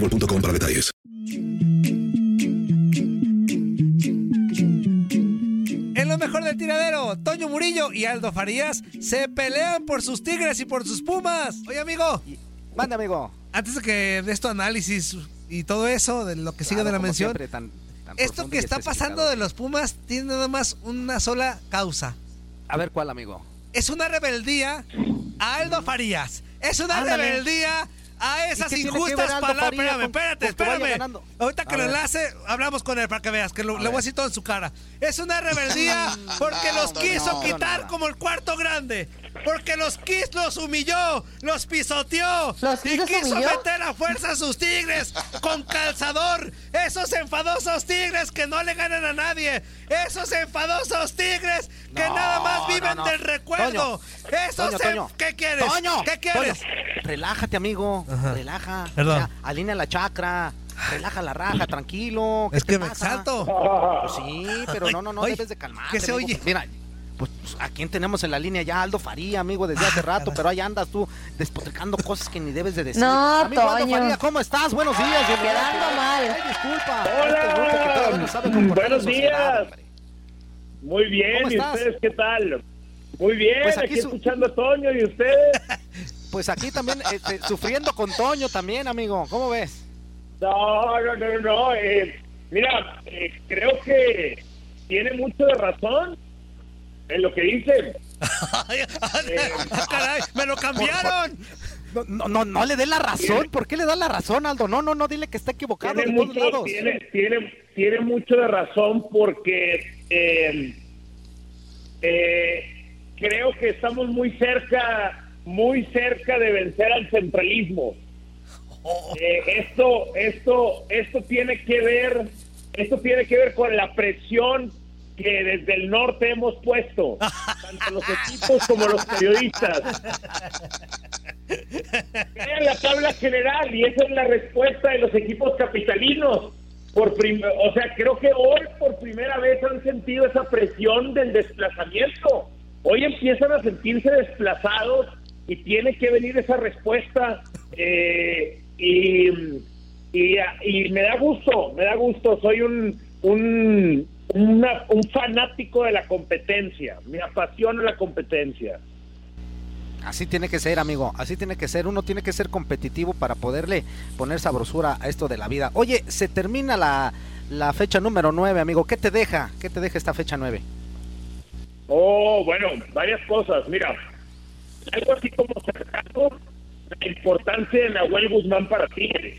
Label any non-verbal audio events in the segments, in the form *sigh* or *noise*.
boostmobile.com para detalles. En lo mejor del tiradero, Toño Murillo y Aldo Farías se pelean por sus tigres y por sus pumas. Oye, amigo. Manda, amigo. Antes de que des tu análisis y todo eso, de lo que sigue de la mención, siempre, tan- tan esto que está pasando de los pumas tiene nada más una sola causa. A ver, ¿cuál, amigo? Es una rebeldía a Aldo Farías. Es una Ándale. rebeldía a esas injustas palabras. Espérame, espérate, espérame. Ahorita que A lo ver. enlace, hablamos con él para que veas, que lo- le voy a decir todo en su cara. Es una rebeldía *laughs* porque los quiso no, quitar no. como el cuarto grande. Porque los quiso, los humilló, los pisoteó. ¿Los y quiso, quiso humilló? meter a fuerza a sus tigres con calzador. Esos enfadosos tigres que no le ganan a nadie. Esos enfadosos tigres que No, nada más viven no. del recuerdo. Esos Toño. ¿Qué quieres? Toño, ¿Qué quieres? Toño, relájate, amigo. Relaja. Perdón. O sea, alinea la chakra. Relaja la raja, tranquilo. ¿Qué Es te que me pasa? exalto. Pues sí, pero no, no, no Oye, debes de calmarte. ¿qué se amigo. oye? Mira, pues a quién tenemos en la línea ya, Aldo Faría, amigo, desde hace rato, pero ahí andas tú despotricando cosas que ni debes de decir. No, amigo Aldo Toño. Faría, ¿cómo estás? Buenos días. bienvenido. Quedando mal. Ay, disculpa. Hola. Este que Buenos días. Muy bien, ¿Cómo ¿y estás? ustedes qué tal? Muy bien, Pues aquí, aquí su- escuchando a Toño, ¿y ustedes? *laughs* Pues aquí también, este, sufriendo con Toño también, amigo. ¿Cómo ves? No, no, no, no. eh, mira, eh, creo que tiene mucho de razón en lo que dice. Ay, ay, ah, caray, ¡Me lo cambiaron! No, no, no, no le dé la razón. ¿Por qué le da la razón, Aldo? No, no, no, dile que está equivocado Tiene de todos mucho, lados. tiene, tiene, tiene mucho de razón porque eh, eh, creo que estamos muy cerca, muy cerca de vencer al centralismo. Eh, esto, esto, esto tiene que ver, esto tiene que ver con la presión que desde el norte hemos puesto, tanto los equipos como los periodistas. Vean la tabla general y esa es la respuesta de los equipos capitalinos. Por prim- o sea, creo que hoy por primera vez han sentido esa presión del desplazamiento. Hoy empiezan a sentirse desplazados y tiene que venir esa respuesta. eh, y, y, y me da gusto, me da gusto. Soy un, un, una- un fanático de la competencia. Me apasiona la competencia. Así tiene que ser, amigo. Así tiene que ser. Uno tiene que ser competitivo para poderle poner sabrosura a esto de la vida. Oye, se termina la, la fecha número 9, amigo. ¿Qué te deja? ¿Qué te deja esta fecha 9? Oh, bueno, varias cosas. Mira, algo así como cercano la importancia de Nahuel Guzmán para Tigres.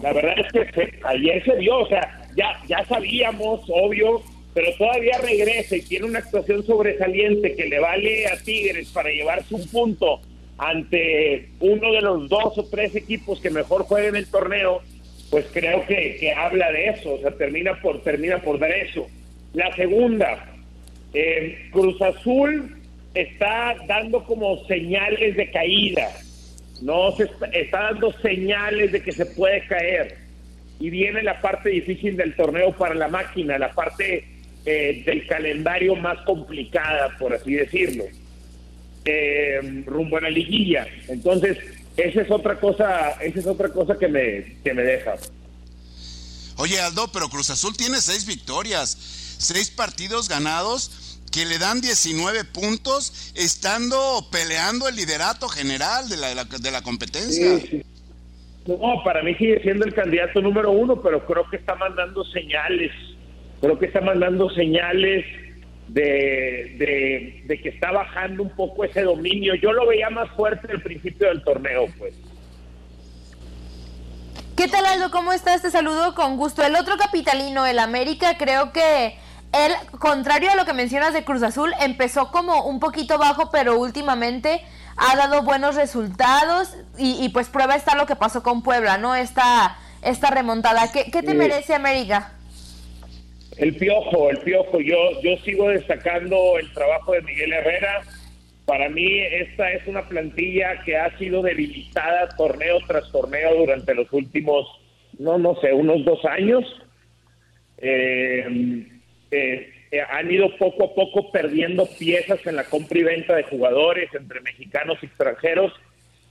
La verdad es que ayer se vio, o sea, ya, ya sabíamos, obvio, pero todavía regresa y tiene una actuación sobresaliente que le vale a Tigres para llevarse un punto ante uno de los dos o tres equipos que mejor jueguen el torneo, pues creo que, que habla de eso, o sea, termina por, termina por dar eso. La segunda, eh, Cruz Azul está dando como señales de caída, no se está, dando señales de que se puede caer. Y viene la parte difícil del torneo para la máquina, la parte eh, del calendario más complicada, por así decirlo, eh, rumbo a la liguilla. Entonces, esa es otra cosa, esa es otra cosa que me, que me deja. Oye, Aldo, pero Cruz Azul tiene seis victorias, seis partidos ganados que le dan 19 puntos estando peleando el liderato general de la, de la, competencia. No, para mí sigue siendo el candidato número uno, pero creo que está mandando señales, creo que está mandando señales de, de, que está bajando un poco ese dominio. Yo lo veía más fuerte al principio del torneo, pues. ¿Qué tal Aldo? ¿Cómo estás? Te saludo con gusto. El otro capitalino, el América, creo que él, contrario a lo que mencionas de Cruz Azul, empezó como un poquito bajo, pero últimamente ha dado buenos resultados y, pues prueba está lo que pasó con Puebla, ¿no? Esta, esta remontada. ¿Qué, te merece América? El piojo, el piojo. Yo, yo sigo destacando el trabajo de Miguel Herrera. Para mí esta es una plantilla que ha sido debilitada torneo tras torneo durante los últimos, no, no sé, unos dos años. Eh, eh, han ido poco a poco perdiendo piezas en la compra y venta de jugadores entre mexicanos y extranjeros.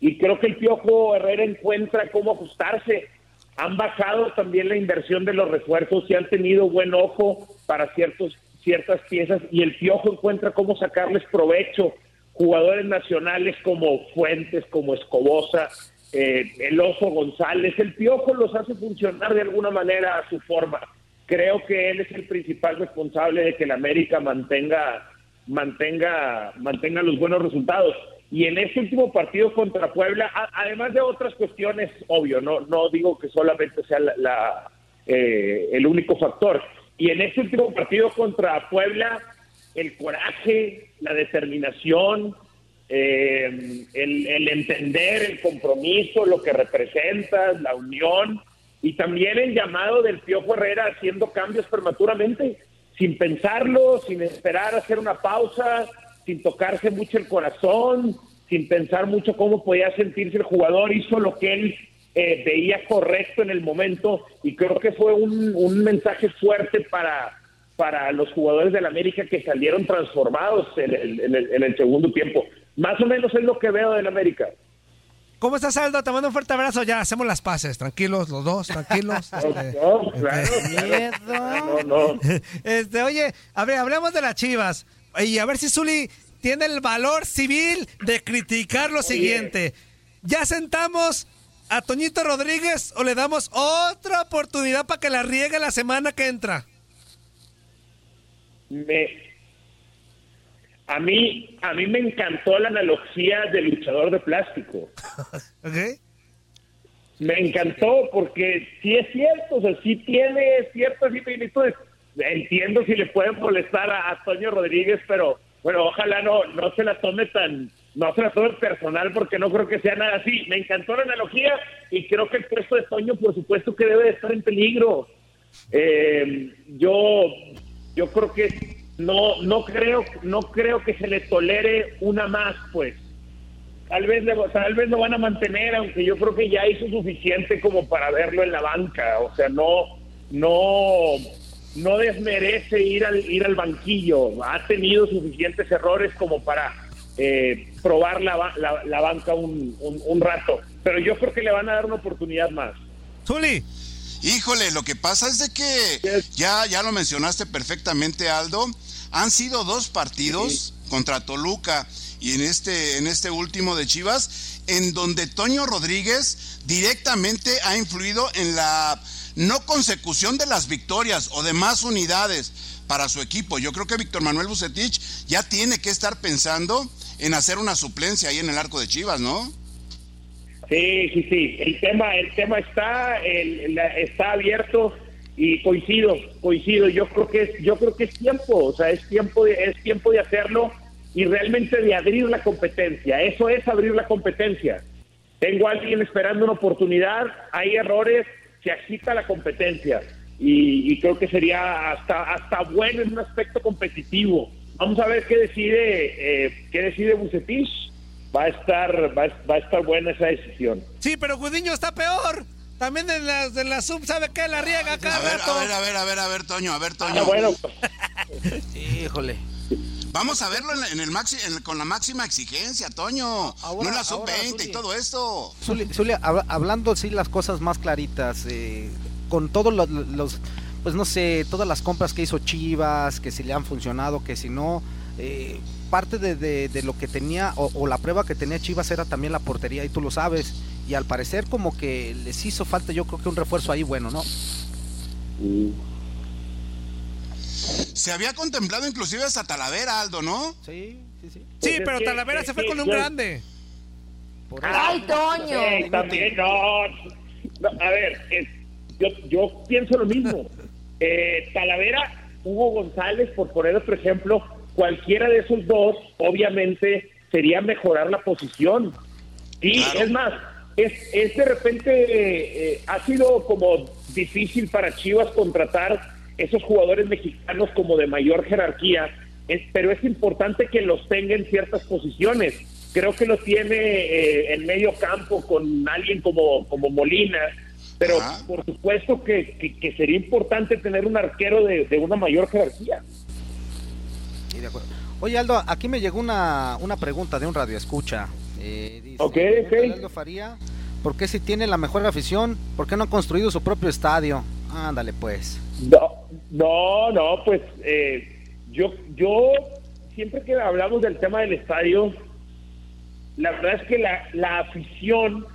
Y creo que el Piojo Herrera encuentra cómo ajustarse. Han bajado también la inversión de los refuerzos y han tenido buen ojo para ciertas piezas. Y el Piojo encuentra cómo sacarles provecho. Jugadores nacionales como Fuentes, como Escobosa, eh, el Oso González. El Piojo los hace funcionar de alguna manera a su forma creo que él es el principal responsable de que el América mantenga mantenga mantenga los buenos resultados. Y en este último partido contra Puebla además de otras cuestiones obvio no no digo que solamente sea la, eh, el único factor. Y en este último partido contra Puebla el coraje la determinación eh, el, el entender el compromiso lo que representa la unión y también el llamado del Piojo Herrera haciendo cambios prematuramente, sin pensarlo, sin esperar hacer una pausa, sin tocarse mucho el corazón, sin pensar mucho cómo podía sentirse el jugador, hizo lo que él eh, veía correcto en el momento y creo que fue un, un mensaje fuerte para, para los jugadores del América que salieron transformados en el, en, el, en el segundo tiempo. Más o menos es lo que veo del América. ¿Cómo estás, Aldo? Te mando un fuerte abrazo. Ya, hacemos las paces. Tranquilos, los dos, tranquilos. *laughs* Este, no, claro, *laughs* No, no. Este, oye, a ver, hablemos de las chivas. Y a ver si Zuli tiene el valor civil de criticar lo siguiente. ¿Ya sentamos a Toñito Rodríguez o le damos otra oportunidad para que la riegue la semana que entra? Me, a mí, a mí me encantó la analogía del luchador de plástico. *laughs* Me encantó porque sí es cierto, o sea, sí tiene ciertas similitudes. Entiendo si le pueden molestar a, Toño Rodríguez, pero bueno, ojalá no, no se la tome tan, no se la tome personal porque no creo que sea nada así. Me encantó la analogía y creo que el puesto de Toño, por supuesto, que debe de estar en peligro. Eh, yo, yo creo que no no creo no creo que se le tolere una más pues. Tal vez tal vez lo van a mantener aunque yo creo que ya hizo suficiente como para verlo en la banca. O sea no no no desmerece ir al ir al banquillo. Ha tenido suficientes errores como para eh, probar la, la, banca un, un, rato. Pero yo creo que le van a dar una oportunidad más. Zuli. Híjole, lo que pasa es de que ya, ya lo mencionaste perfectamente, Aldo. Han sido dos partidos contra Toluca y en este, en este último de Chivas, en donde Toño Rodríguez directamente ha influido en la no consecución de las victorias o de más unidades para su equipo. Yo creo que Víctor Manuel Bucetich ya tiene que estar pensando en hacer una suplencia ahí en el arco de Chivas, ¿no? Sí, sí, sí. El tema, el tema está, el, la- está abierto y coincido, coincido. Yo creo que es, yo creo que es tiempo, o sea, es tiempo, de, es tiempo de hacerlo y realmente de abrir la competencia. Eso es abrir la competencia. Tengo a alguien esperando una oportunidad, hay errores, se agita la competencia y, y creo que sería hasta hasta bueno en un aspecto competitivo. Vamos a ver qué decide eh, qué decide Bucetich. Va a estar va, va a estar buena esa decisión. Sí, pero Gudiño está peor. También en la, de la sub, ¿sabe qué? La riega cada A ver, rato. a ver, a ver, a ver, a ver, Toño, a ver, Toño. Ah, bueno, Híjole. Vamos a verlo en, la- en el maxi, en- con la máxima exigencia, Toño. Ahora- no en la ahora, sub-20 y todo esto. Zuli, Zuli, hab- hablando sí las cosas más claritas, eh, con todos los, los- pues no sé, todas las compras que hizo Chivas, que si le han funcionado, que si no, eh, parte de, de- de lo que tenía, o, o la prueba que tenía Chivas era también la portería, y tú lo sabes, y al parecer como que les hizo falta yo creo que un refuerzo ahí bueno, ¿no? Se había contemplado inclusive hasta Talavera, Aldo, ¿no? Sí, sí, sí. Sí, Pues es pero que- Talavera se fue que con un yo- grande. Por. Ay, Toño. Eh, también no. No, A ver, eh, yo, yo pienso lo mismo. *laughs* Eh, Talavera, Hugo González, por poner otro ejemplo, cualquiera de esos dos, obviamente, sería mejorar la posición. Sí, Claro. es más, es, es de repente, eh, eh, ha sido como difícil para Chivas contratar esos jugadores mexicanos como de mayor jerarquía, es- pero es importante que los tenga en ciertas posiciones. Creo que lo tiene eh, en medio campo con alguien como, como Molina, pero Ajá. por supuesto que, que- que sería importante tener un arquero de, de una mayor jerarquía. Sí, de acuerdo. Oye Aldo, aquí me llegó una, una pregunta de un radio escucha. Eh, dice, Ok, ok. Faría, ¿por qué si tiene la mejor afición, por qué no han construido su propio estadio? Ándale pues. No, no, no, pues eh, yo, yo siempre que hablamos del tema del estadio, la verdad es que la, la afición,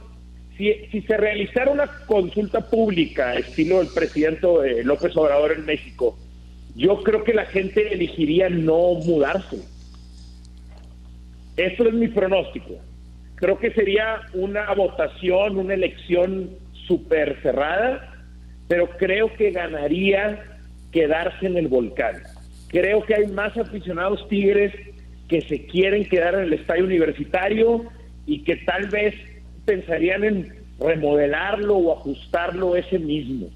si, si se realizara una consulta pública, estilo el presidente eh, López Obrador en México, yo creo que la gente elegiría no mudarse. Eso es mi pronóstico. Creo que sería una votación, una elección súper cerrada, pero creo que ganaría quedarse en el volcán. Creo que hay más aficionados tigres que se quieren quedar en el estadio universitario y que tal vez pensarían en remodelarlo o ajustarlo ese mismo.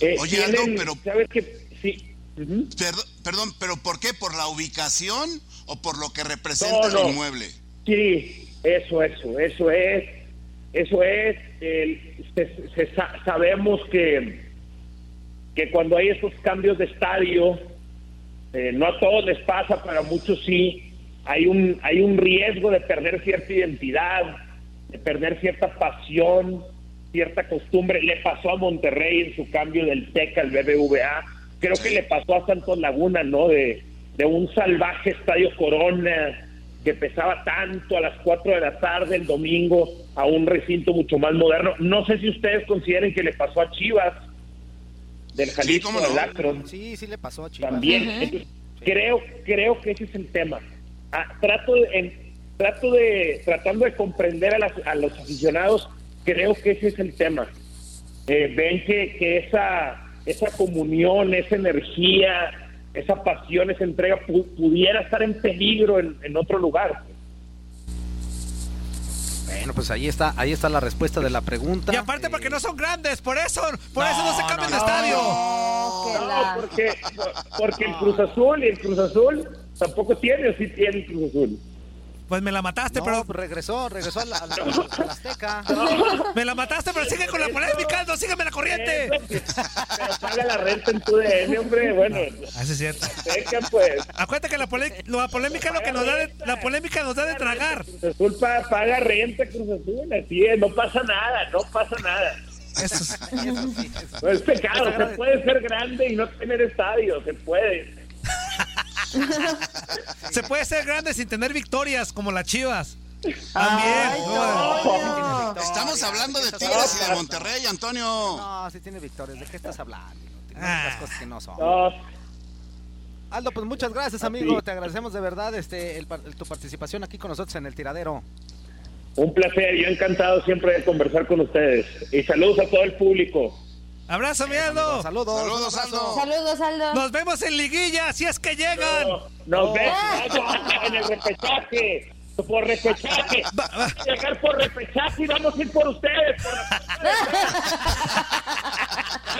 Eh, Oye, Aldo, pero- ¿Sabes qué? Sí. Perdón, perdón, pero ¿por qué? ¿Por la ubicación o por lo que representa No, no. el inmueble? Sí, eso, eso, eso es, eso es, el- se- se sa- sabemos que, que cuando hay estos cambios de estadio, eh, no a todos les pasa, pero a muchos sí, hay un, hay un riesgo de perder cierta identidad, de perder cierta pasión, cierta costumbre. Le pasó a Monterrey en su cambio del TEC al BBVA, creo que le pasó a Santos Laguna, ¿no? De, de un salvaje estadio Corona que pesaba tanto a las 4 de la tarde el domingo a un recinto mucho más moderno. No sé si ustedes consideren que le pasó a Chivas del Jalisco cómo no. Akron Sí, sí le pasó a Chivas. también. Entonces, creo, creo que ese es el tema. Ah, trato de, en- trato de, tratando de comprender a, las- a los aficionados, creo que ese es el tema. Eh, ven que, que esa, esa comunión, esa energía, esa pasión, esa entrega pu- pudiera estar en peligro en, en otro lugar. Bueno, pues ahí está, ahí está la respuesta de la pregunta. Y aparte porque no son grandes, por eso, por eso no se cambian de no, estadio. Que No, porque, porque el Cruz Azul y el Cruz Azul tampoco tiene o sí tiene el Cruz Azul. Pues me la mataste, No, pero pues regresó, regresó a la, a la- a la Azteca. *laughs* me la mataste, pero sigue con la polémica, no sígueme la corriente. Eso, Pero paga la renta en tu DN, hombre. Bueno, Así es cierto. Seca, pues. Acuérdate que la, pole- la polémica es lo que nos da de, la polémica nos da de tragar. Cruz Azul pa- paga renta, Cruz Azul. Así es, no pasa nada, no pasa nada. Eso es- Eso sí, eso. No es pecado, se puede ser grande y no tener estadio, se puede. *laughs* se puede ser grande sin tener victorias como las Chivas. También. Ay, no. Toño. Estamos hablando de Tigres y de Monterrey, Antonio. No, sí tiene victorias. ¿De qué estás hablando? No Ah. cosas que no son. Aldo, pues muchas gracias, amigo. Te agradecemos de verdad este, el par- tu participación aquí con nosotros en el tiradero. Un placer, yo encantado siempre de conversar con ustedes. Y saludos a todo el público. Abrazo, mi Aldo. Saludos. Saludos, Aldo. Saludos, Aldo. Nos vemos en liguilla, si es que llegan. Nos vemos en el repechaje. Por repechaje. Llegar por repechaje y vamos a ir por ustedes. Por... *laughs*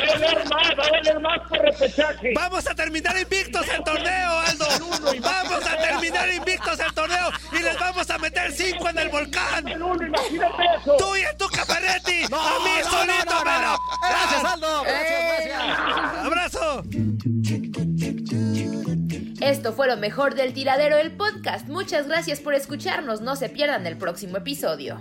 Va a valer más, va a valer más por repechaje. Vamos a terminar invictos el torneo, Aldo. Vamos a terminar invictos el torneo y les vamos a meter cinco en el volcán. Imagínate eso. Tú y tu Caparetti. No, a mí no, solito, no, no, pero. no. Gracias, Aldo. Gracias, gracias. Abrazo. Esto fue lo mejor del tiradero del podcast. Muchas gracias por escucharnos. No se pierdan el próximo episodio.